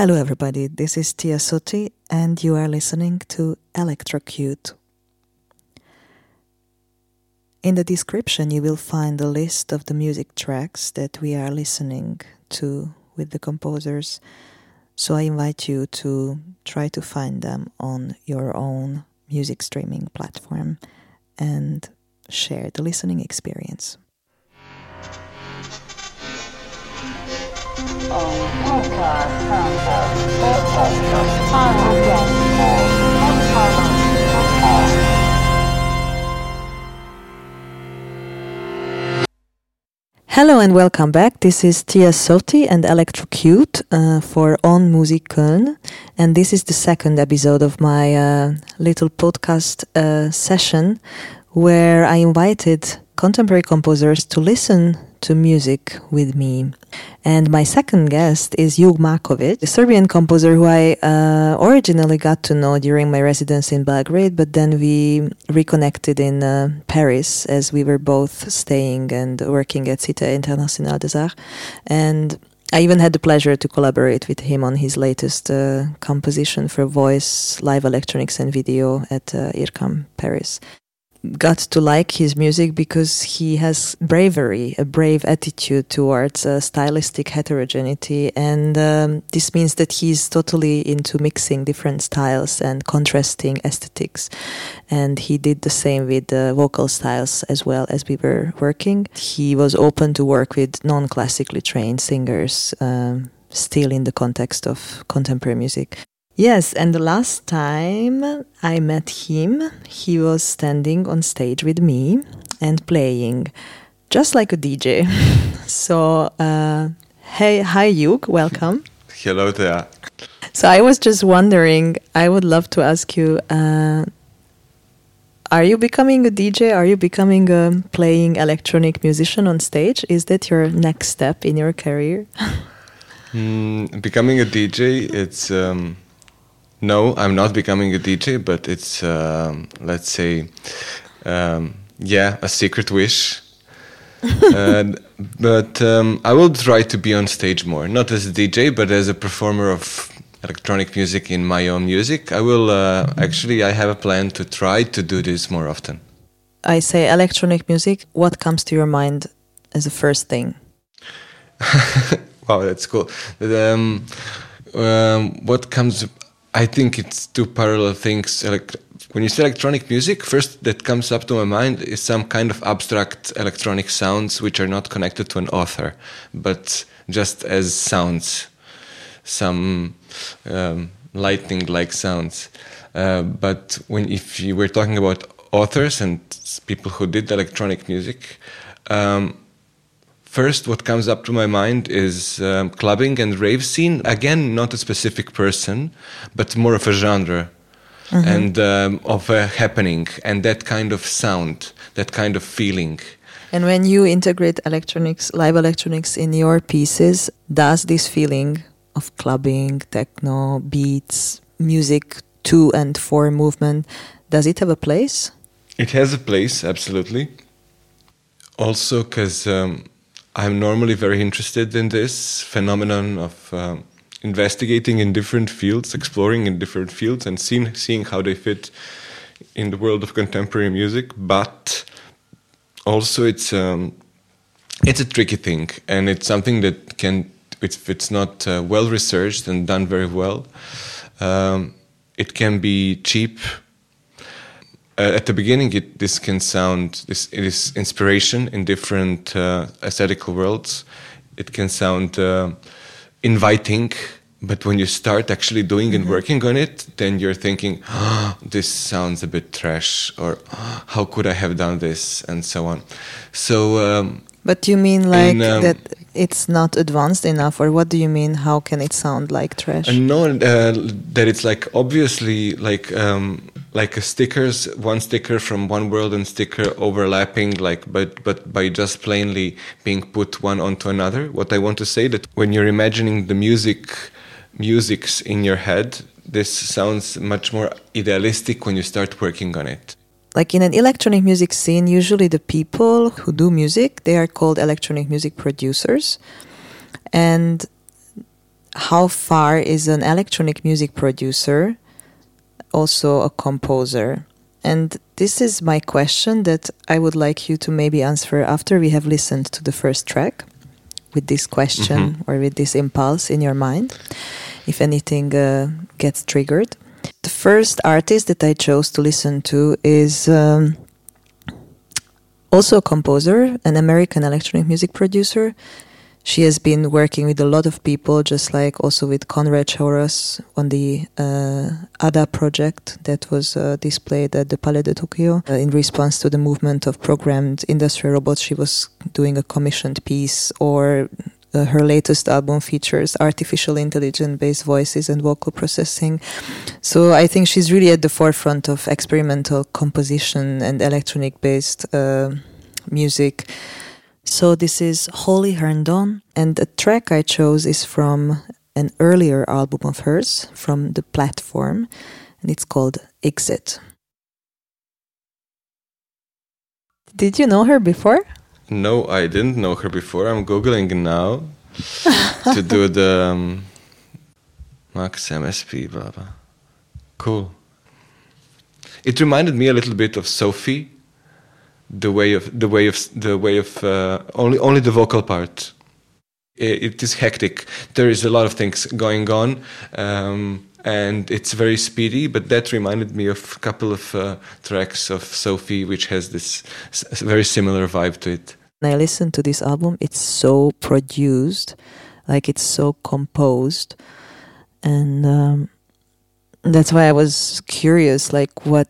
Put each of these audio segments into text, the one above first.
Hello, everybody. This is Tia Soti, and you are listening to Electrocute. In the description, you will find a list of the music tracks that we are listening to with the composers. So I invite you to try to find them on your own music streaming platform and share the listening experience. Hello and welcome back. This is Tia Soti and Electrocute uh, for On Musik Köln. And this is the second episode of my uh, little podcast uh, session where I invited contemporary composers to listen to music with me. And my second guest is Jug Markovic, a Serbian composer who I uh, originally got to know during my residence in Belgrade, but then we reconnected in uh, Paris as we were both staying and working at Cité Internationale des Arts. And I even had the pleasure to collaborate with him on his latest uh, composition for voice, live electronics, and video at uh, IRCAM Paris got to like his music because he has bravery, a brave attitude towards uh, stylistic heterogeneity. And um, this means that he's totally into mixing different styles and contrasting aesthetics. And he did the same with the vocal styles as well as we were working. He was open to work with non classically trained singers. Um, still in the context of contemporary music. Yes, and the last time I met him, he was standing on stage with me and playing just like a DJ. so, uh, hey, hi, Jug, welcome. Hello there. So, I was just wondering, I would love to ask you uh, are you becoming a DJ? Are you becoming a playing electronic musician on stage? Is that your next step in your career? mm, becoming a DJ, it's. Um no, I'm not becoming a DJ, but it's um, let's say, um, yeah, a secret wish. uh, but um, I will try to be on stage more, not as a DJ, but as a performer of electronic music in my own music. I will uh, actually. I have a plan to try to do this more often. I say electronic music. What comes to your mind as the first thing? wow, that's cool. Um, um, what comes I think it's two parallel things. Like when you say electronic music, first that comes up to my mind is some kind of abstract electronic sounds which are not connected to an author, but just as sounds, some um, lightning-like sounds. Uh, but when if you were talking about authors and people who did electronic music, um, First, what comes up to my mind is um, clubbing and rave scene. Again, not a specific person, but more of a genre mm-hmm. and um, of a happening and that kind of sound, that kind of feeling. And when you integrate electronics, live electronics in your pieces, does this feeling of clubbing, techno, beats, music to and for movement, does it have a place? It has a place, absolutely. Also, because um, I'm normally very interested in this phenomenon of um, investigating in different fields, exploring in different fields, and seeing seeing how they fit in the world of contemporary music. But also, it's um, it's a tricky thing, and it's something that can, if it's not uh, well researched and done very well, um, it can be cheap at the beginning, it, this can sound this it is inspiration in different uh, aesthetical worlds. It can sound uh, inviting, but when you start actually doing and mm-hmm. working on it, then you're thinking, oh, "This sounds a bit trash," or oh, "How could I have done this?" and so on. So. Um, but you mean like um, that it's not advanced enough, or what do you mean? How can it sound like trash? no, uh, that it's like obviously like um, like stickers, one sticker from one world and sticker overlapping, like but but by just plainly being put one onto another. What I want to say that when you're imagining the music, musics in your head, this sounds much more idealistic when you start working on it. Like in an electronic music scene, usually the people who do music they are called electronic music producers, and how far is an electronic music producer also a composer? And this is my question that I would like you to maybe answer after we have listened to the first track with this question mm -hmm. or with this impulse in your mind, if anything uh, gets triggered. The first artist that I chose to listen to is um, also a composer, an American electronic music producer she has been working with a lot of people, just like also with Conrad Shawcross on the uh, ADA project that was uh, displayed at the Palais de Tokyo. Uh, in response to the movement of programmed industrial robots, she was doing a commissioned piece or uh, her latest album features artificial intelligence based voices and vocal processing. So I think she's really at the forefront of experimental composition and electronic based uh, music. So this is Holly Herndon, and the track I chose is from an earlier album of hers, from the platform, and it's called Exit. Did you know her before? No, I didn't know her before. I'm googling now to do the um, Max MSP, blah blah. Cool. It reminded me a little bit of Sophie the way of the way of the way of uh, only only the vocal part. It, it is hectic. There is a lot of things going on, um, and it's very speedy. But that reminded me of a couple of uh, tracks of Sophie, which has this very similar vibe to it. When I listen to this album, it's so produced, like it's so composed, and um, that's why I was curious, like what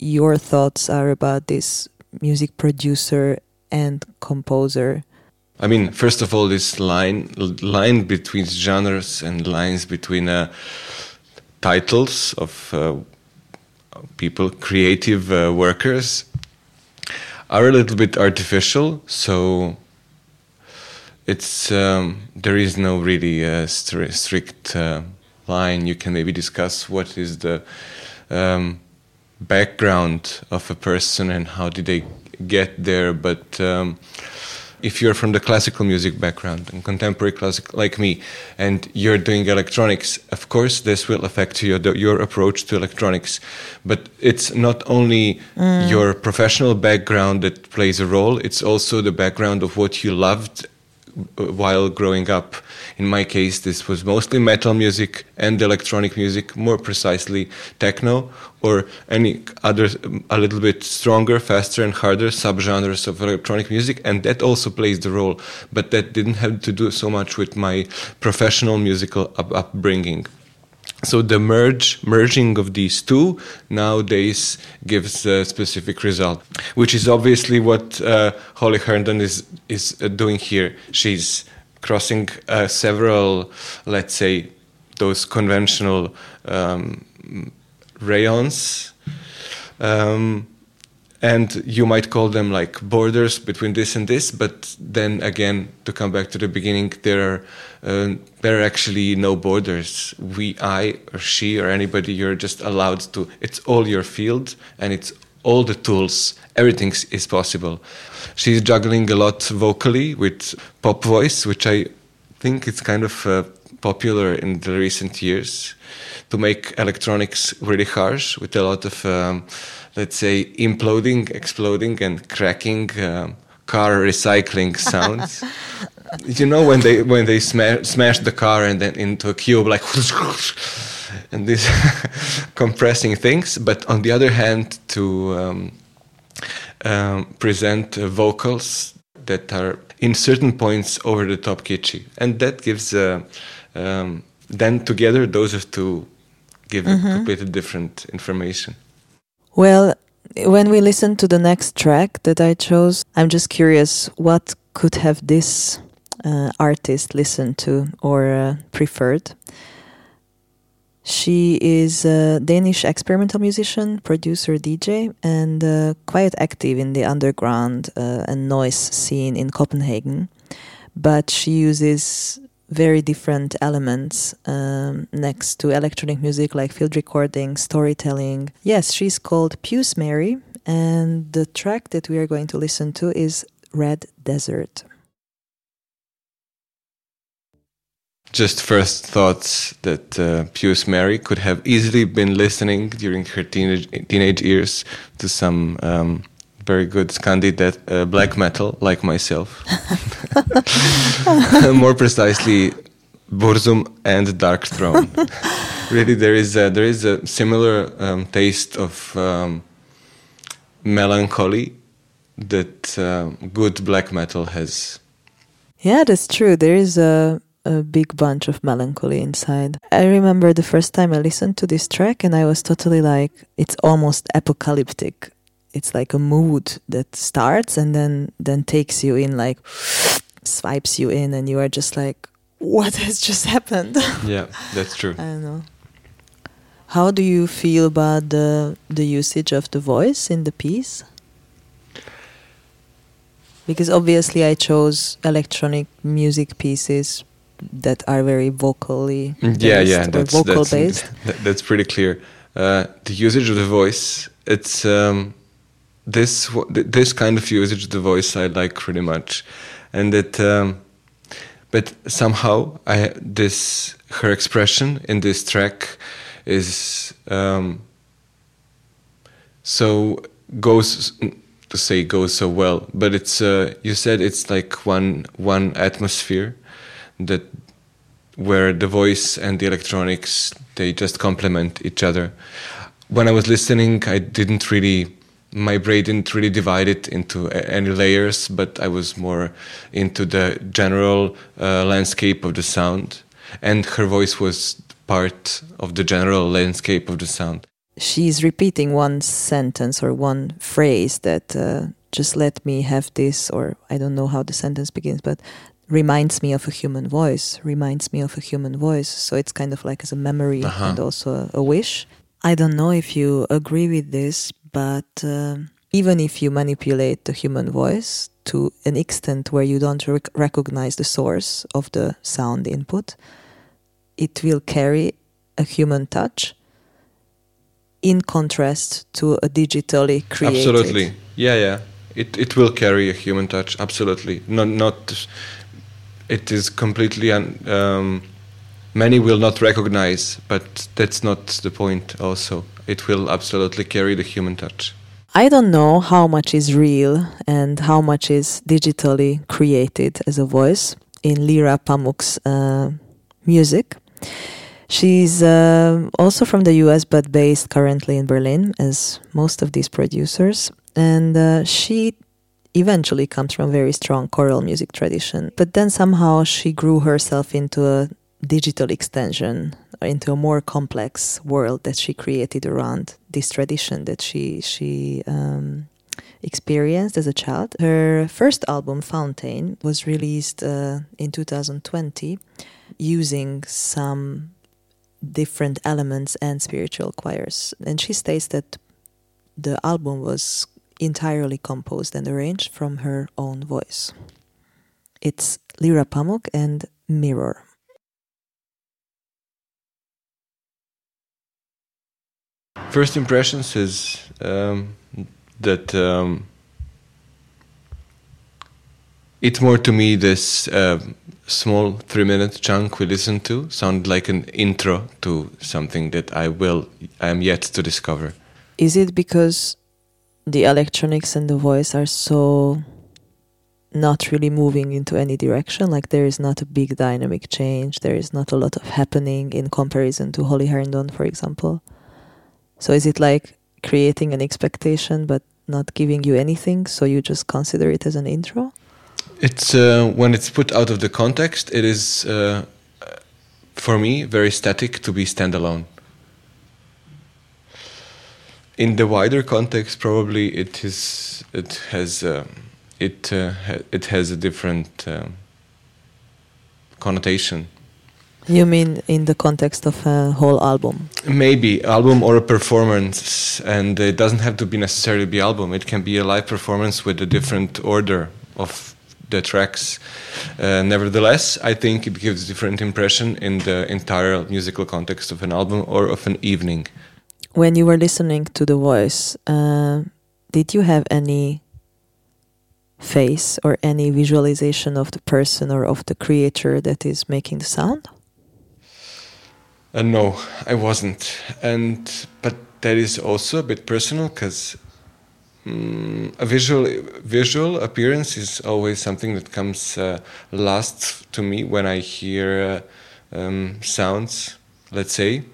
your thoughts are about this music producer and composer? I mean, first of all, this line line between genres and lines between uh, titles of uh, people, creative uh, workers, are a little bit artificial. So it's um, there is no really stri strict uh, line. You can maybe discuss what is the um, background of a person and how did they get there. But um, if you're from the classical music background and contemporary classic like me, and you're doing electronics, of course this will affect your your approach to electronics. But it's not only mm. your professional background that plays a role; it's also the background of what you loved while growing up. In my case, this was mostly metal music and electronic music, more precisely techno or any other a little bit stronger, faster, and harder subgenres of electronic music, and that also plays the role. But that didn't have to do so much with my professional musical up upbringing. So the merge merging of these two nowadays gives a specific result, which is obviously what uh, Holly Herndon is is uh, doing here. She's crossing uh, several, let's say, those conventional um, rayons. Um, and you might call them like borders between this and this but then again to come back to the beginning there are uh, there are actually no borders we i or she or anybody you're just allowed to it's all your field and it's all the tools everything is possible she's juggling a lot vocally with pop voice which i think it's kind of uh, popular in the recent years to make electronics really harsh with a lot of um, let's say, imploding, exploding, and cracking um, car recycling sounds. you know when they when they smash smash the car and then into a cube like and this compressing things. But on the other hand, to um, um, present uh, vocals that are in certain points over the top kitschy, and that gives uh, um, then together those of two give mm -hmm. a completely different information. Well, when we listen to the next track that I chose, I'm just curious what could have this uh, artist listened to or uh, preferred. She is a Danish experimental musician, producer, DJ, and uh, quite active in the underground uh, and noise scene in Copenhagen. But she uses very different elements um, next to electronic music like field recording, storytelling. Yes, she's called Puce Mary, and the track that we are going to listen to is Red Desert. just first thoughts that uh, Puce Mary could have easily been listening during her teenage teenage years to some um, very good Scandi uh, black metal, like myself. More precisely, Burzum and Darkthrone. really, there is a, there is a similar um, taste of um, melancholy that uh, good black metal has. Yeah, that's true. There is a a big bunch of melancholy inside. I remember the first time I listened to this track and I was totally like, it's almost apocalyptic. It's like a mood that starts and then then takes you in like swipes you in and you are just like what has just happened? yeah, that's true. I don't know. How do you feel about the the usage of the voice in the piece? Because obviously I chose electronic music pieces that are very vocally mm, yeah yeah that's vocal that's, based. that's pretty clear. Uh, the usage of the voice it's um, this this kind of usage of the voice I like pretty much, and that um, but somehow I this her expression in this track is um, so goes to say goes so well, but it's uh, you said it's like one one atmosphere that where the voice and the electronics they just complement each other. When I was listening, I didn't really my brain didn't really divide it into any layers, but I was more into the general uh, landscape of the sound. And her voice was part of the general landscape of the sound. She's repeating one sentence or one phrase that uh, just let me have this, or I don't know how the sentence begins, but reminds me of a human voice, reminds me of a human voice. So it's kind of like as a memory uh-huh. and also a, a wish. I don't know if you agree with this, but uh, even if you manipulate the human voice to an extent where you don't rec- recognize the source of the sound input, it will carry a human touch in contrast to a digitally created. Absolutely, yeah, yeah. It it will carry a human touch. Absolutely, not not. It is completely un, um, many will not recognize, but that's not the point. Also, it will absolutely carry the human touch. I don't know how much is real and how much is digitally created as a voice in Lyra Pamuk's uh, music. She's uh, also from the US but based currently in Berlin, as most of these producers. And uh, she eventually comes from a very strong choral music tradition. But then somehow she grew herself into a digital extension into a more complex world that she created around this tradition that she she um, experienced as a child. Her first album, Fountain, was released uh, in 2020 using some different elements and spiritual choirs. And she states that the album was entirely composed and arranged from her own voice. It's Lyra Pamuk and Mirror. First impressions is um, that um, it's more to me this uh, small three minute chunk we listened to sounded like an intro to something that I will I am yet to discover. Is it because the electronics and the voice are so not really moving into any direction. Like there is not a big dynamic change. There is not a lot of happening in comparison to Holly Herndon, for example. So is it like creating an expectation but not giving you anything, so you just consider it as an intro? It's uh, when it's put out of the context, it is uh, for me very static to be standalone. In the wider context, probably it is it has um, it uh, ha it has a different um, connotation. You mean in the context of a whole album? Maybe album or a performance, and it doesn't have to be necessarily be album. It can be a live performance with a different order of the tracks. Uh, nevertheless, I think it gives a different impression in the entire musical context of an album or of an evening. When you were listening to the voice, uh, did you have any face or any visualization of the person or of the creator that is making the sound? Uh, no, I wasn't, and but that is also a bit personal because um, a visual visual appearance is always something that comes uh, last to me when I hear uh, um, sounds. Let's say.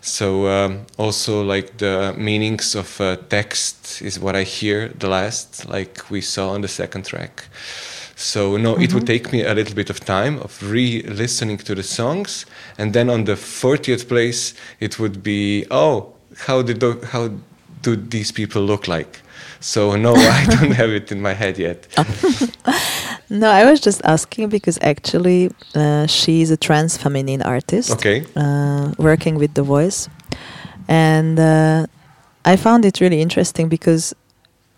So um, also like the meanings of uh, text is what I hear the last, like we saw on the second track. So no, mm-hmm. it would mm-hmm. take me a little bit of time of re-listening to the songs, and then on the 40th place, it would be oh, how did how do these people look like? So no, I don't have it in my head yet. no, I was just asking because actually uh, she's a trans feminine artist. Okay. Uh, working with the voice, and uh, I found it really interesting because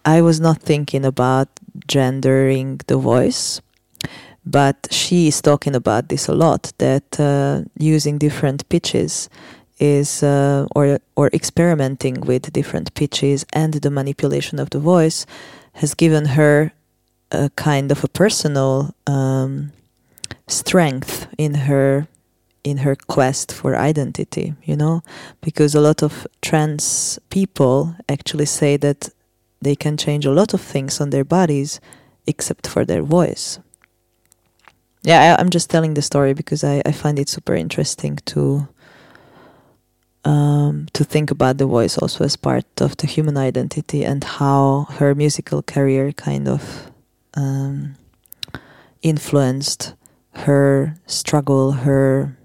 I was not thinking about gendering the voice, but she is talking about this a lot. That uh, using different pitches is uh, or or experimenting with different pitches and the manipulation of the voice has given her a kind of a personal um, strength in her in her quest for identity you know because a lot of trans people actually say that they can change a lot of things on their bodies except for their voice yeah I, am just telling the story because I, I find it super interesting to um, to think about the voice also as part of the human identity and how her musical career kind of um, influenced her struggle, her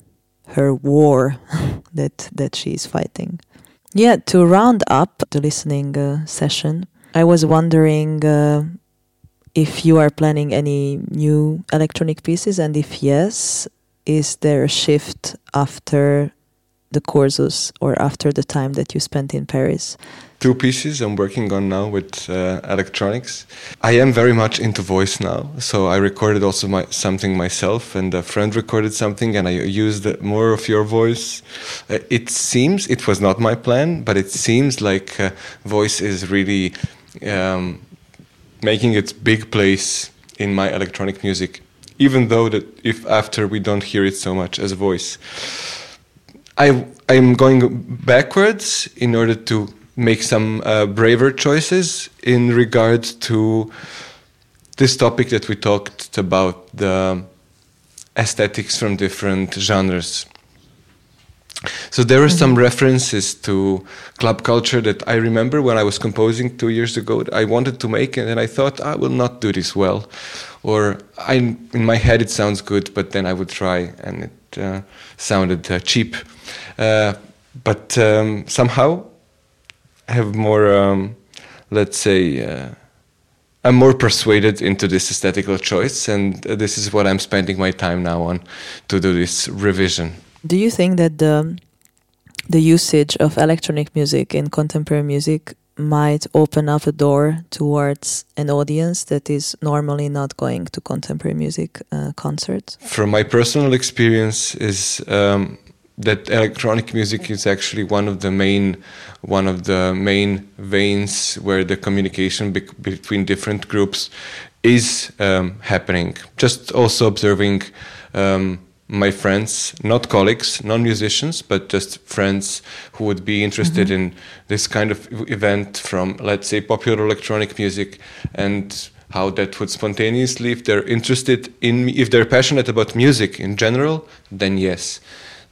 her war that that she is fighting. Yeah, to round up the listening uh, session, I was wondering uh, if you are planning any new electronic pieces, and if yes, is there a shift after the courses or after the time that you spent in Paris? Two pieces I'm working on now with uh, electronics. I am very much into voice now, so I recorded also my, something myself, and a friend recorded something, and I used more of your voice. Uh, it seems it was not my plan, but it seems like uh, voice is really um, making its big place in my electronic music, even though that if after we don't hear it so much as a voice. I I'm going backwards in order to make some uh, braver choices in regard to this topic that we talked about the aesthetics from different genres. So there are mm -hmm. some references to club culture that I remember when I was composing two years ago. I wanted to make, and then I thought I will not do this well, or I in my head it sounds good, but then I would try, and it uh, sounded uh, cheap. Uh, but um, somehow I have more, um, let's say, uh, I'm more persuaded into this aesthetical choice, and uh, this is what I'm spending my time now on to do this revision. Do you think that the the usage of electronic music in contemporary music might open up a door towards an audience that is normally not going to contemporary music uh, concerts? From my personal experience, is um, that electronic music is actually one of the main one of the main veins where the communication be between different groups is um, happening. Just also observing um, my friends, not colleagues, non musicians, but just friends who would be interested mm -hmm. in this kind of event from, let's say, popular electronic music and how that would spontaneously, if they're interested in, if they're passionate about music in general, then yes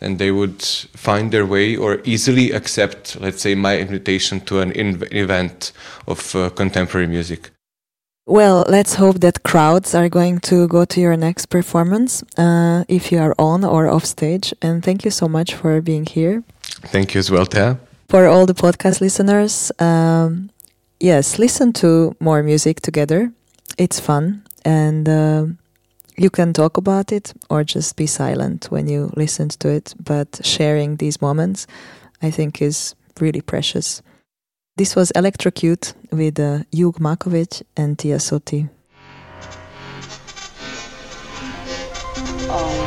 and they would find their way or easily accept, let's say, my invitation to an event of uh, contemporary music. Well, let's hope that crowds are going to go to your next performance uh, if you are on or off stage. And thank you so much for being here. Thank you as well, Tea. For all the podcast listeners, um, yes, listen to more music together. It's fun. And uh, you can talk about it or just be silent when you listen to it. But sharing these moments, I think, is really precious. This was Electrocute with uh, Jug and Tia Soti. Oh,